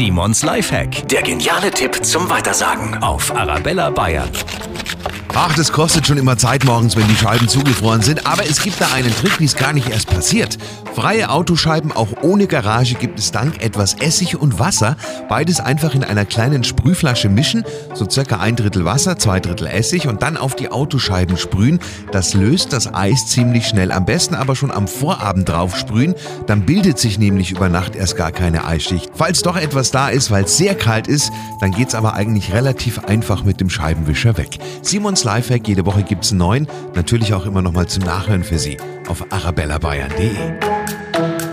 Simons Lifehack. Der geniale Tipp zum Weitersagen auf Arabella Bayern. Ach, das kostet schon immer Zeit morgens, wenn die Scheiben zugefroren sind. Aber es gibt da einen Trick, wie es gar nicht erst passiert. Freie Autoscheiben auch ohne Garage gibt es dank etwas Essig und Wasser. Beides einfach in einer kleinen Sprühflasche mischen. So circa ein Drittel Wasser, zwei Drittel Essig und dann auf die Autoscheiben sprühen. Das löst das Eis ziemlich schnell. Am besten aber schon am Vorabend drauf sprühen. Dann bildet sich nämlich über Nacht erst gar keine Eisschicht. Falls doch etwas da ist, weil es sehr kalt ist, dann geht's aber eigentlich relativ einfach mit dem Scheibenwischer weg. Simons Lifehack. Jede Woche gibt es neun. Natürlich auch immer noch mal zum Nachhören für Sie auf arabellabayern.de.